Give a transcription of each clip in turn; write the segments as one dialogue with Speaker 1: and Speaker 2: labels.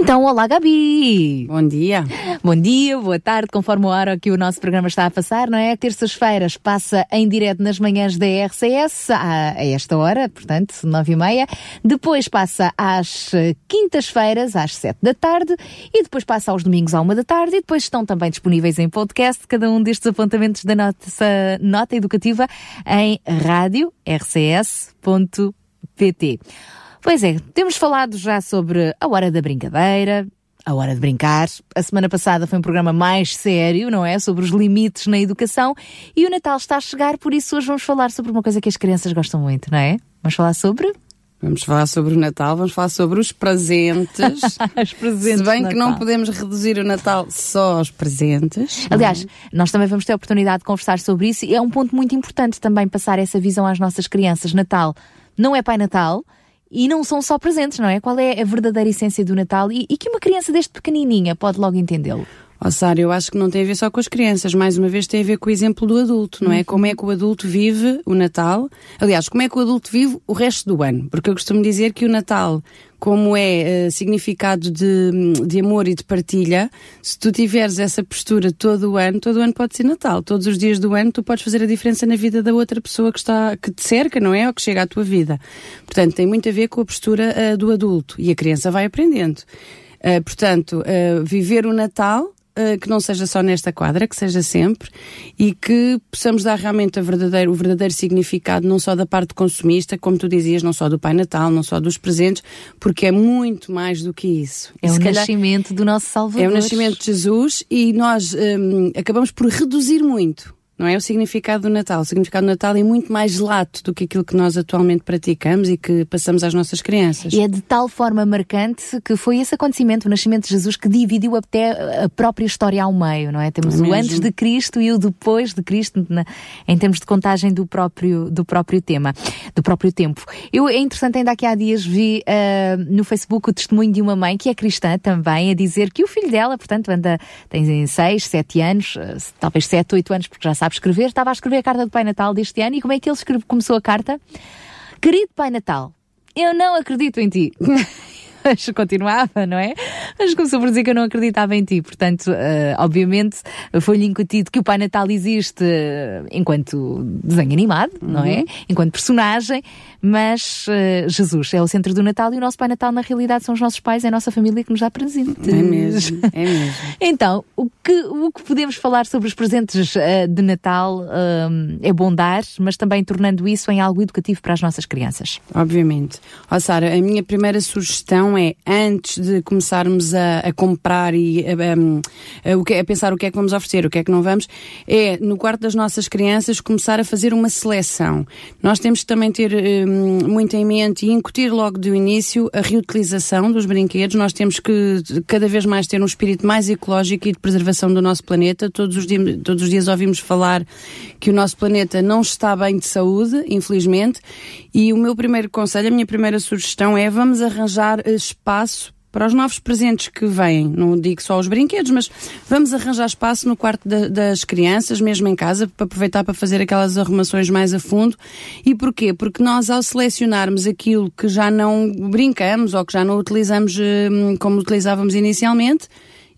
Speaker 1: Então, olá Gabi!
Speaker 2: Bom dia!
Speaker 1: Bom dia, boa tarde, conforme a hora que o nosso programa está a passar, não é? Terças-feiras passa em direto nas manhãs da RCS, a, a esta hora, portanto, nove e meia. Depois passa às quintas-feiras, às sete da tarde, e depois passa aos domingos à uma da tarde, e depois estão também disponíveis em podcast cada um destes apontamentos da nossa nota educativa em rádio rcs.pt. Pois é, temos falado já sobre a hora da brincadeira, a hora de brincar. A semana passada foi um programa mais sério, não é? Sobre os limites na educação. E o Natal está a chegar, por isso hoje vamos falar sobre uma coisa que as crianças gostam muito, não é? Vamos falar sobre
Speaker 2: Vamos falar sobre o Natal, vamos falar sobre os presentes.
Speaker 1: os presentes
Speaker 2: Se bem que não podemos reduzir o Natal só aos presentes.
Speaker 1: Aliás, nós também vamos ter a oportunidade de conversar sobre isso e é um ponto muito importante também passar essa visão às nossas crianças. Natal não é Pai Natal, e não são só presentes, não é? Qual é a verdadeira essência do Natal e, e que uma criança deste pequenininha pode logo entendê-lo?
Speaker 2: Oh, Sara, eu acho que não tem a ver só com as crianças, mais uma vez tem a ver com o exemplo do adulto, não é? Como é que o adulto vive o Natal? Aliás, como é que o adulto vive o resto do ano? Porque eu costumo dizer que o Natal, como é uh, significado de, de amor e de partilha, se tu tiveres essa postura todo o ano, todo o ano pode ser Natal. Todos os dias do ano tu podes fazer a diferença na vida da outra pessoa que está que te cerca, não é? Ou que chega à tua vida. Portanto, tem muito a ver com a postura uh, do adulto e a criança vai aprendendo. Uh, portanto, viver o Natal uh, que não seja só nesta quadra, que seja sempre, e que possamos dar realmente verdadeiro, o verdadeiro significado, não só da parte consumista, como tu dizias, não só do Pai Natal, não só dos presentes, porque é muito mais do que isso.
Speaker 1: É o nascimento do nosso Salvador.
Speaker 2: É o nascimento de Jesus e nós um, acabamos por reduzir muito não é? O significado do Natal. O significado do Natal é muito mais lato do que aquilo que nós atualmente praticamos e que passamos às nossas crianças.
Speaker 1: E é de tal forma marcante que foi esse acontecimento, o nascimento de Jesus, que dividiu até a própria história ao meio, não é? Temos é o antes de Cristo e o depois de Cristo, na, em termos de contagem do próprio, do próprio tema, do próprio tempo. Eu, é interessante, ainda aqui há dias vi uh, no Facebook o testemunho de uma mãe que é cristã também, a dizer que o filho dela, portanto, anda, tem 6, 7 anos, uh, talvez 7, 8 anos, porque já sabe sabe escrever, estava a escrever a carta do Pai Natal deste ano e como é que ele escreve, começou a carta? Querido Pai Natal, eu não acredito em ti. mas continuava, não é? Mas começou por dizer que eu não acreditava em ti. Portanto, uh, obviamente, foi-lhe incutido que o Pai Natal existe uh, enquanto desenho animado, uhum. não é? Uhum. Enquanto personagem, mas uh, Jesus é o centro do Natal e o nosso Pai Natal, na realidade, são os nossos pais, é a nossa família que nos dá presentes.
Speaker 2: É mesmo, é mesmo.
Speaker 1: então, o que, o que podemos falar sobre os presentes de Natal é bom dar, mas também tornando isso em algo educativo para as nossas crianças.
Speaker 2: Obviamente. Ó oh, Sara, a minha primeira sugestão é, antes de começarmos a, a comprar e a, a, a, pensar o que é que vamos oferecer, o que é que não vamos, é no quarto das nossas crianças começar a fazer uma seleção. Nós temos que também ter um, muito em mente e incutir logo do início a reutilização dos brinquedos. Nós temos que cada vez mais ter um espírito mais ecológico e de preservação do nosso planeta. Todos os, todos os dias ouvimos falar que o nosso planeta não está bem de saúde, infelizmente, e o meu primeiro conselho, a minha primeira sugestão é vamos arranjar espaço para os novos presentes que vêm, não digo só os brinquedos, mas vamos arranjar espaço no quarto da, das crianças, mesmo em casa, para aproveitar para fazer aquelas arrumações mais a fundo. E porquê? Porque nós, ao selecionarmos aquilo que já não brincamos ou que já não utilizamos hum, como utilizávamos inicialmente,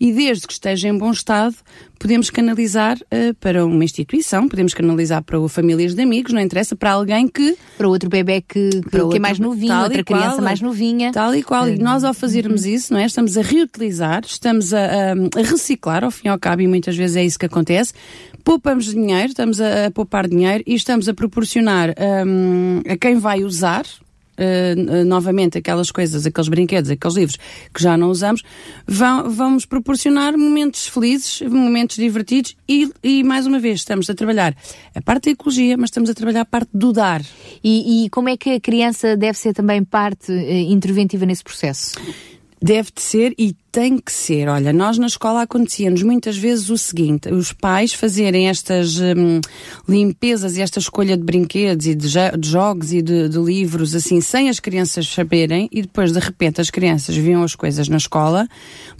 Speaker 2: e desde que esteja em bom estado, podemos canalizar uh, para uma instituição, podemos canalizar para famílias de amigos, não interessa, para alguém que.
Speaker 1: Para outro bebê que, que, outro, que é mais novinho, outra criança qual, mais novinha.
Speaker 2: Tal e qual. E nós, ao fazermos uhum. isso, não é? Estamos a reutilizar, estamos a, a, a, reciclar, ao fim e ao cabo, e muitas vezes é isso que acontece. Poupamos dinheiro, estamos a, a poupar dinheiro e estamos a proporcionar um, a quem vai usar, uh, novamente aquelas coisas, aqueles brinquedos, aqueles livros que já não usamos, vão, vamos proporcionar momentos felizes, momentos divertidos e, e, mais uma vez, estamos a trabalhar a parte da ecologia, mas estamos a trabalhar a parte do dar.
Speaker 1: E, e como é que a criança deve ser também parte uh, interventiva nesse processo?
Speaker 2: Deve de ser e tem que ser. Olha, nós na escola acontecia-nos muitas vezes o seguinte: os pais fazerem estas hum, limpezas e esta escolha de brinquedos e de, de jogos e de, de, livros, assim, sem as crianças saberem, e depois de repente as crianças viam as coisas na escola,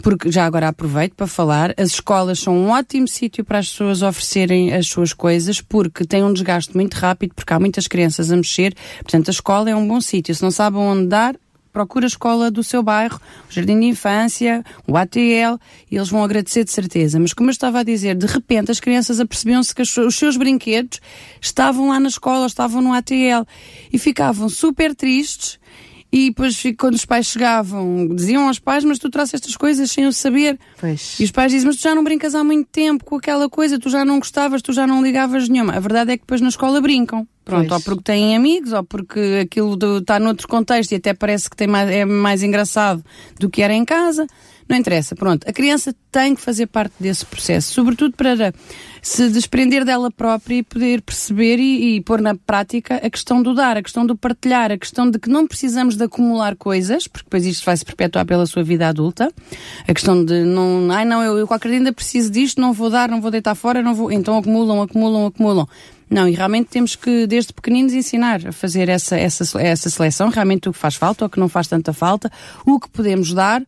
Speaker 2: porque já agora aproveito para falar, as escolas são um ótimo sítio para as pessoas oferecerem as suas coisas, porque tem um desgaste muito rápido, porque há muitas crianças a mexer, portanto a escola é um bom sítio. Se não sabem onde dar, procura a escola do seu bairro, o Jardim de Infância, o ATL, e eles vão agradecer de certeza. Mas como eu estava a dizer, de repente as crianças apercebiam-se que os seus brinquedos estavam lá na escola, estavam no ATL, e ficavam super tristes, e depois, quando os pais chegavam, diziam aos pais, mas tu trouxeste estas coisas sem o saber.
Speaker 1: Pois.
Speaker 2: E os pais dizem, mas tu já não brincas há muito tempo com aquela coisa, tu já não gostavas, tu já não ligavas nenhuma. A verdade é que depois na escola brincam. Pronto, pois. ou porque têm amigos, ou porque aquilo está noutro contexto e até parece que tem mais, é mais engraçado do que era em casa. Não interessa, pronto. A criança tem que fazer parte desse processo, sobretudo para se desprender dela própria e poder perceber e, e pôr na prática a questão do dar, a questão do partilhar, a questão de que não precisamos de acumular coisas, porque depois isto vai se perpetuar pela sua vida adulta. A questão de não, ai não, eu, eu qualquer dia ainda preciso disto, não vou dar, não vou deitar fora, não vou. Então acumulam, acumulam, acumulam. Não, e realmente temos que, desde pequeninos, ensinar a fazer essa, essa, essa seleção, realmente o que faz falta, o que não faz tanta falta, o que podemos dar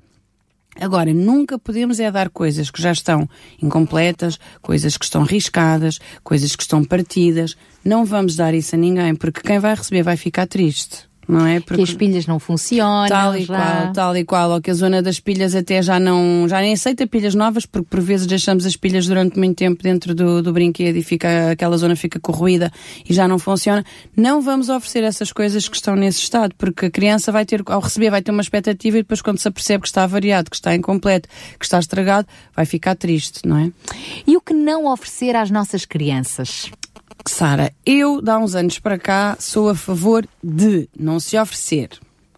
Speaker 2: Agora, nunca podemos é dar coisas que já estão incompletas, coisas que estão riscadas, coisas que estão partidas. Não vamos dar isso a ninguém, porque quem vai receber vai ficar triste não é?
Speaker 1: Porque que as pilhas não funcionam.
Speaker 2: Tal e
Speaker 1: já.
Speaker 2: qual, tal e qual, ou que a zona das pilhas até já não, já nem aceita pilhas novas, porque por vezes deixamos as pilhas durante muito tempo dentro do, do brinquedo e fica, aquela zona fica corroída e já não funciona. Não vamos oferecer essas coisas que estão nesse estado, porque a criança vai ter, ao receber, vai ter uma expectativa e depois quando se apercebe que está variado, que está incompleto, que está estragado, vai ficar triste, não é?
Speaker 1: E o que não oferecer às nossas crianças?
Speaker 2: Sara, eu, de há uns anos para cá, sou a favor de não se oferecer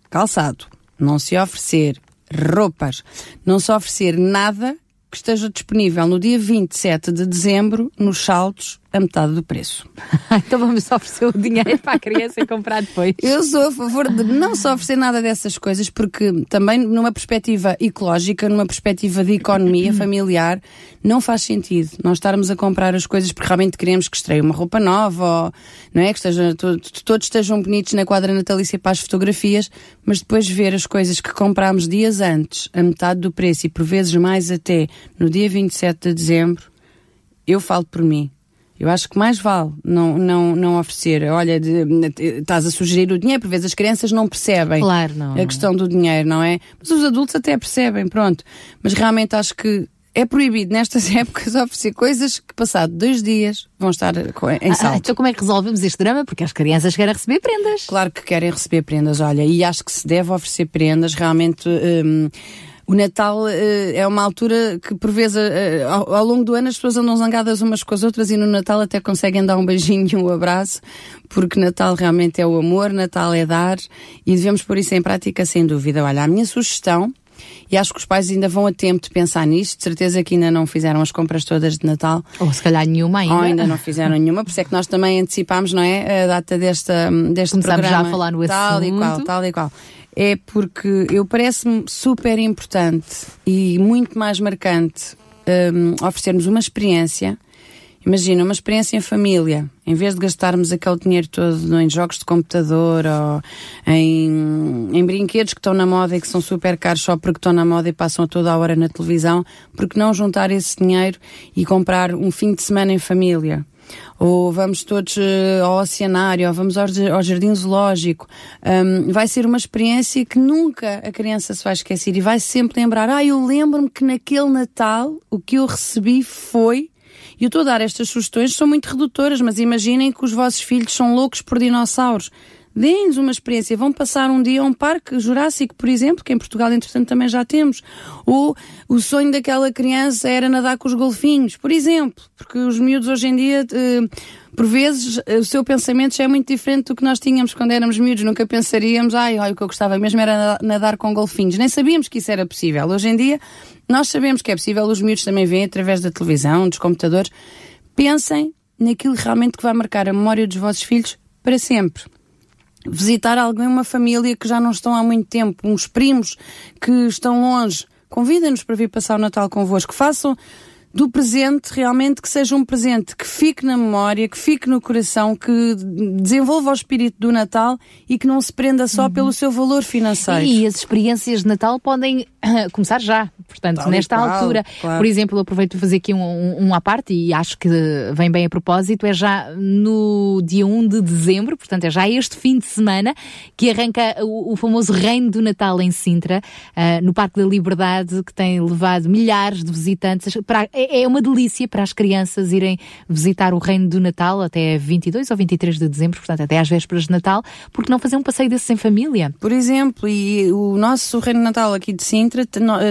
Speaker 2: calçado, não se oferecer roupas, não se oferecer nada que esteja disponível no dia 27 de dezembro nos saltos a metade do preço.
Speaker 1: então vamos oferecer o dinheiro para a criança comprar depois.
Speaker 2: Eu sou a favor de não só oferecer nada dessas coisas, porque também numa perspectiva ecológica, numa perspectiva de economia familiar, não faz sentido nós estarmos a comprar as coisas porque realmente queremos que estreie uma roupa nova, ou, não é? Que esteja, todos estejam bonitos na quadra natalícia para as fotografias, mas depois ver as coisas que comprámos dias antes, a metade do preço e por vezes mais até no dia 27 de dezembro, eu falo por mim eu acho que mais vale não, não, não oferecer. Olha, de, estás a sugerir o dinheiro, por vezes as crianças não percebem
Speaker 1: claro, não.
Speaker 2: a questão do dinheiro, não é? Mas os adultos até percebem, pronto. Mas realmente acho que é proibido nestas épocas oferecer coisas que, passado dois dias, vão estar em salto. Ah,
Speaker 1: então, como é que resolvemos este drama? Porque as crianças querem receber prendas.
Speaker 2: Claro que querem receber prendas, olha, e acho que se deve oferecer prendas realmente. Hum, o Natal uh, é uma altura que, por vezes, uh, ao, ao, longo do ano as pessoas andam zangadas umas com as outras e no Natal até conseguem dar um beijinho e um abraço, porque Natal realmente é o amor, Natal é dar e devemos pôr isso em prática sem dúvida. Olha, a minha sugestão e acho que os pais ainda vão a tempo de pensar nisto. De certeza que ainda não fizeram as compras todas de Natal.
Speaker 1: Ou se calhar nenhuma ainda.
Speaker 2: Ou ainda não fizeram nenhuma, por isso é que nós também antecipámos, não é? A data desta, deste
Speaker 1: Começamos
Speaker 2: programa.
Speaker 1: já a falar no
Speaker 2: tal
Speaker 1: assunto.
Speaker 2: Tal e qual, tal e qual é porque eu parece-me super importante e muito mais marcante um, oferecermos uma experiência. Imagina, uma experiência em família, em vez de gastarmos aquele dinheiro todo em jogos de computador ou em, em brinquedos que estão na moda e que são super caros só porque estão na moda e passam toda a hora na televisão, porque não juntar esse dinheiro e comprar um fim de semana em família? Ou vamos todos uh, ao oceanário, ou vamos ao, ao jardim zoológico. Um, vai ser uma experiência que nunca a criança se vai esquecer e vai sempre lembrar: ah, eu lembro-me que naquele Natal o que eu recebi foi. E eu estou a dar estas sugestões, são muito redutoras, mas imaginem que os vossos filhos são loucos por dinossauros. Deem-nos uma experiência. Vão passar um dia a um parque Jurássico, por exemplo, que em Portugal, entretanto, também já temos. Ou o sonho daquela criança era nadar com os golfinhos, por exemplo. Porque os miúdos hoje em dia, eh, por vezes, o seu pensamento já é muito diferente do que nós tínhamos quando éramos miúdos. Nunca pensaríamos, ai, o que eu gostava mesmo era nadar com golfinhos. Nem sabíamos que isso era possível. Hoje em dia, nós sabemos que é possível. Os miúdos também veem através da televisão, dos computadores. Pensem naquilo realmente que vai marcar a memória dos vossos filhos para sempre. Visitar alguém, uma família que já não estão há muito tempo, uns primos que estão longe. Convidem-nos para vir passar o Natal convosco. Façam do presente realmente que seja um presente que fique na memória, que fique no coração, que desenvolva o espírito do Natal e que não se prenda só uhum. pelo seu valor financeiro.
Speaker 1: E as experiências de Natal podem começar já, portanto, Tal nesta qual, altura. Claro. Por exemplo, aproveito para fazer aqui um, um, um à parte e acho que vem bem a propósito, é já no dia 1 de dezembro, portanto é já este fim de semana que arranca o, o famoso Reino do Natal em Sintra, uh, no Parque da Liberdade, que tem levado milhares de visitantes para, é, é, uma delícia para as crianças irem visitar o Reino do Natal até 22 ou 23 de dezembro, portanto, até às vésperas de Natal, porque não fazer um passeio desses em família?
Speaker 2: Por exemplo, e o nosso Reino de Natal aqui de Sintra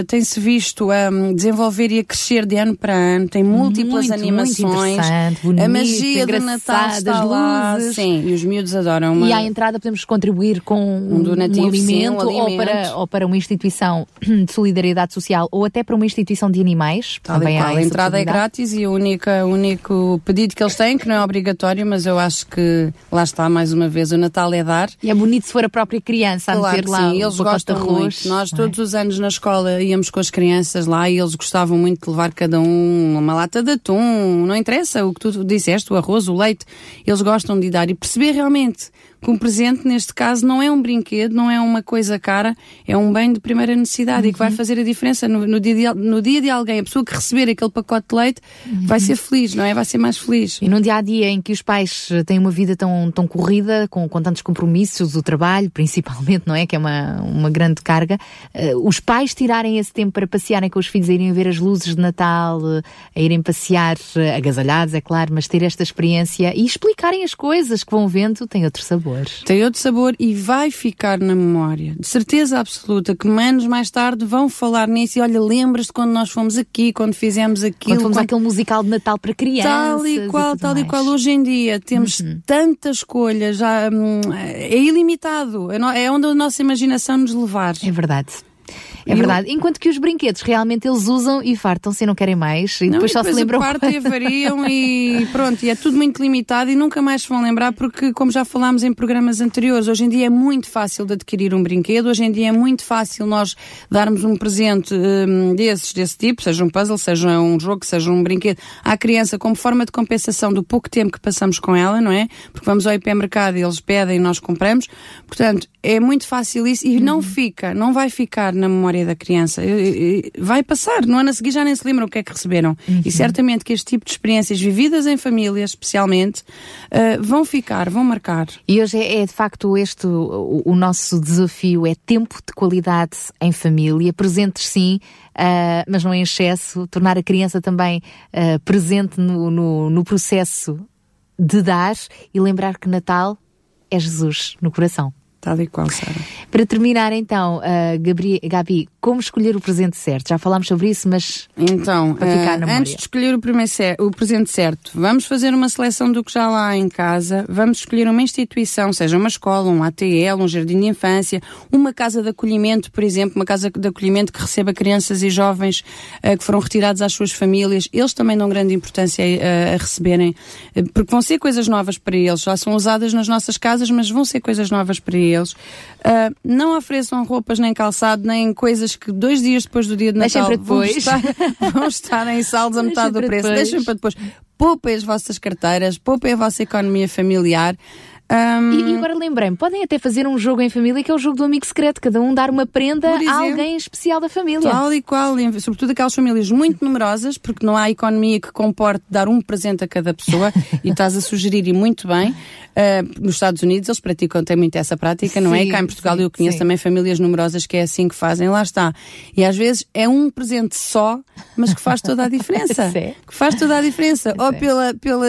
Speaker 2: tem-se visto a um, desenvolver e a crescer de ano para ano, tem múltiplas
Speaker 1: muito,
Speaker 2: animações.
Speaker 1: Muito bonito,
Speaker 2: a magia do Natal está lá.
Speaker 1: Luzes.
Speaker 2: Sim, e os miúdos adoram.
Speaker 1: Uma... E à entrada podemos contribuir com um, donativo, um alimento, sim, um alimento. Ou, para, ou para uma instituição de solidariedade social ou até para uma instituição de animais.
Speaker 2: Tal também há entrada é grátis e o único, único pedido que eles têm, que não é obrigatório, mas eu acho que lá está mais uma vez, o Natal é dar.
Speaker 1: E é bonito se for a própria criança a
Speaker 2: claro
Speaker 1: meter lá
Speaker 2: sim, eles gostam
Speaker 1: arroz,
Speaker 2: muito. Nós todos é? os anos na escola íamos com as crianças lá e eles gostavam muito de levar cada um uma lata de atum, não interessa o que tu disseste, o arroz, o leite, eles gostam de dar e perceber realmente que um presente, neste caso, não é um brinquedo, não é uma coisa cara, é um bem de primeira necessidade uhum. e que vai uhum. fazer a diferença no, no, dia de, no dia de alguém. A pessoa que receber aquele pacote de leite uhum. vai ser feliz, não é? Vai ser mais feliz.
Speaker 1: E num dia a dia em que os pais têm uma vida tão, tão corrida, com, com tantos compromissos, o trabalho, principalmente, não é? Que é uma, uma grande carga, uh, os pais tirarem esse tempo para passearem com os filhos, a irem ver as luzes de Natal, uh, a irem passear, uh, agasalhados, é claro, mas ter esta experiência e explicarem as coisas que vão vendo, tem outro sabor.
Speaker 2: Tem outro sabor e vai ficar na memória. De certeza absoluta que anos mais tarde vão falar nisso e olha, lembras-te quando nós fomos aqui, quando fizemos aquilo.
Speaker 1: Quando fomos quando... àquele musical de Natal para crianças.
Speaker 2: Tal e qual, e tal mais. e qual. Hoje em dia temos uhum. tanta escolha, já hum, é ilimitado. É, é onde a nossa imaginação nos levar.
Speaker 1: É verdade. É verdade. Enquanto que os brinquedos realmente eles usam e fartam-se e não querem mais. E
Speaker 2: não,
Speaker 1: depois
Speaker 2: e
Speaker 1: só
Speaker 2: depois
Speaker 1: se lembram.
Speaker 2: Partem, variam e pronto. E é tudo muito limitado e nunca mais se vão lembrar porque, como já falámos em programas anteriores, hoje em dia é muito fácil de adquirir um brinquedo. Hoje em dia é muito fácil nós darmos um presente um, desses, desse tipo, seja um puzzle, seja um jogo, seja um brinquedo, à criança como forma de compensação do pouco tempo que passamos com ela, não é? Porque vamos ao hipermercado e eles pedem e nós compramos. Portanto, é muito fácil isso e uhum. não fica, não vai ficar na memória da criança. Vai passar, no ano a seguir já nem se lembram o que é que receberam. Uhum. E certamente que este tipo de experiências vividas em família, especialmente, uh, vão ficar, vão marcar.
Speaker 1: E hoje é, é de facto este o, o, nosso desafio, é tempo de qualidade em família, presentes sim, uh, mas não em excesso, tornar a criança também uh, presente no, no, no processo de dar e lembrar que Natal é Jesus no coração.
Speaker 2: Tal e qual, Sara.
Speaker 1: Para terminar, então, uh, Gabri, Gabi, como escolher o presente certo? Já falámos sobre isso, mas.
Speaker 2: Então, para ficar na antes de escolher o, primeiro o presente certo, vamos fazer uma seleção do que já lá há em casa, vamos escolher uma instituição, seja uma escola, um ATL, um jardim de infância, uma casa de acolhimento, por exemplo, uma casa de acolhimento que receba crianças e jovens uh, que foram retirados às suas famílias. Eles também dão grande importância a, a receberem, porque vão ser coisas novas para eles. Já são usadas nas nossas casas, mas vão ser coisas novas para eles eles. Uh, não ofereçam roupas nem calçado, nem coisas que dois dias depois do dia de Natal
Speaker 1: vão
Speaker 2: estar, vão estar em saldos a metade do preço. Deixem para depois. Poupem as vossas carteiras, poupem a vossa economia familiar. Um...
Speaker 1: E, e, agora lembrei-me, podem até fazer um jogo em família que é o jogo do amigo secreto, cada um dar uma prenda exemplo, a alguém especial da família.
Speaker 2: Tal e qual, sobretudo aquelas famílias muito numerosas, porque não há economia que comporte dar um presente a cada pessoa, e estás a sugerir e muito bem. Uh, nos Estados Unidos eles praticam, têm muito essa prática, não é? E cá em Portugal sim, eu conheço sim. também famílias numerosas que é assim que fazem, lá está. E às vezes é um presente só, mas que faz toda a diferença. que faz toda a diferença. Ou pela, pela,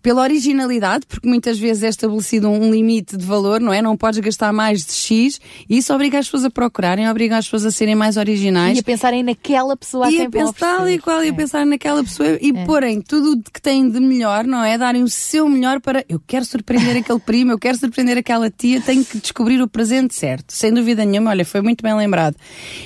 Speaker 2: pela originalidade, porque muitas vezes é estabelecido um limite de valor, não é? Não podes gastar mais de X, e isso obriga as pessoas a procurarem, obriga as pessoas a serem mais originais.
Speaker 1: E a pensarem naquela pessoa a
Speaker 2: e a pensar e qual, é. e a pensar naquela pessoa e é. porem tudo que têm de melhor, não é? Darem o seu melhor para eu quero surpreender aquele primo, eu quero surpreender aquela tia, tenho que descobrir o presente certo. Sem dúvida nenhuma, olha, foi muito bem lembrado.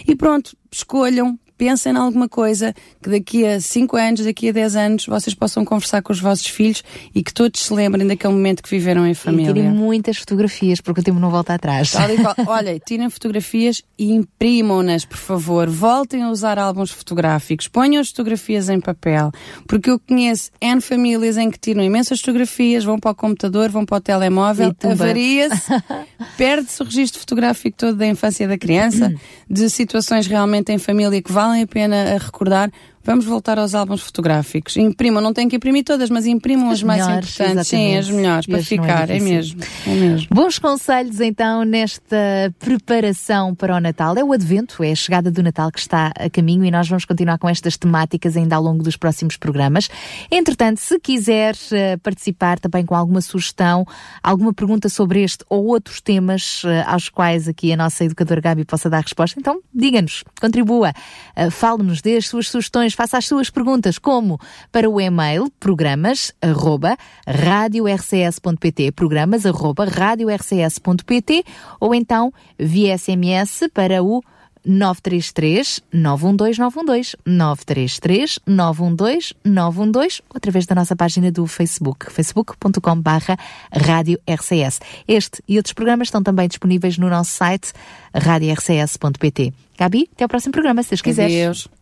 Speaker 2: E pronto, escolham, pensem em alguma coisa que daqui a 5 anos, daqui a 10 anos, vocês possam conversar com os vossos filhos e que todos se lembrem daquele momento que viveram em família.
Speaker 1: E tirem muitas fotografias, porque o tempo não volta atrás.
Speaker 2: Olha, tirem fotografias e imprimam-nas, por favor. Voltem a usar álbuns fotográficos. Ponham as fotografias em papel. Porque eu conheço N famílias em que tiram imensas fotografias, vão para o computador, vão para o telemóvel, avaria-se, perde-se o registro fotográfico todo da infância da criança, de situações realmente em família que valem a pena recordar, Vamos voltar aos álbuns fotográficos. Imprimam, não tem que imprimir todas, mas imprimam as, as mais melhores, importantes. Sim, as melhores, para ficar. É, é, mesmo, é mesmo.
Speaker 1: Bons conselhos então nesta preparação para o Natal. É o Advento, é a chegada do Natal que está a caminho e nós vamos continuar com estas temáticas ainda ao longo dos próximos programas. Entretanto, se quiser uh, participar também com alguma sugestão, alguma pergunta sobre este ou outros temas uh, aos quais aqui a nossa educadora Gabi possa dar resposta, então diga-nos, contribua, uh, fale-nos, dê as suas sugestões faça as suas perguntas, como para o e-mail programas arroba radiorcs.pt, programas arroba radiorcs.pt ou então via SMS para o 933 912 912 933 912 912 ou através da nossa página do Facebook, facebook.com barra Rádio RCS. Este e outros programas estão também disponíveis no nosso site radiorcs.pt. Gabi, até o próximo programa, se Deus quiseres.
Speaker 2: Adeus.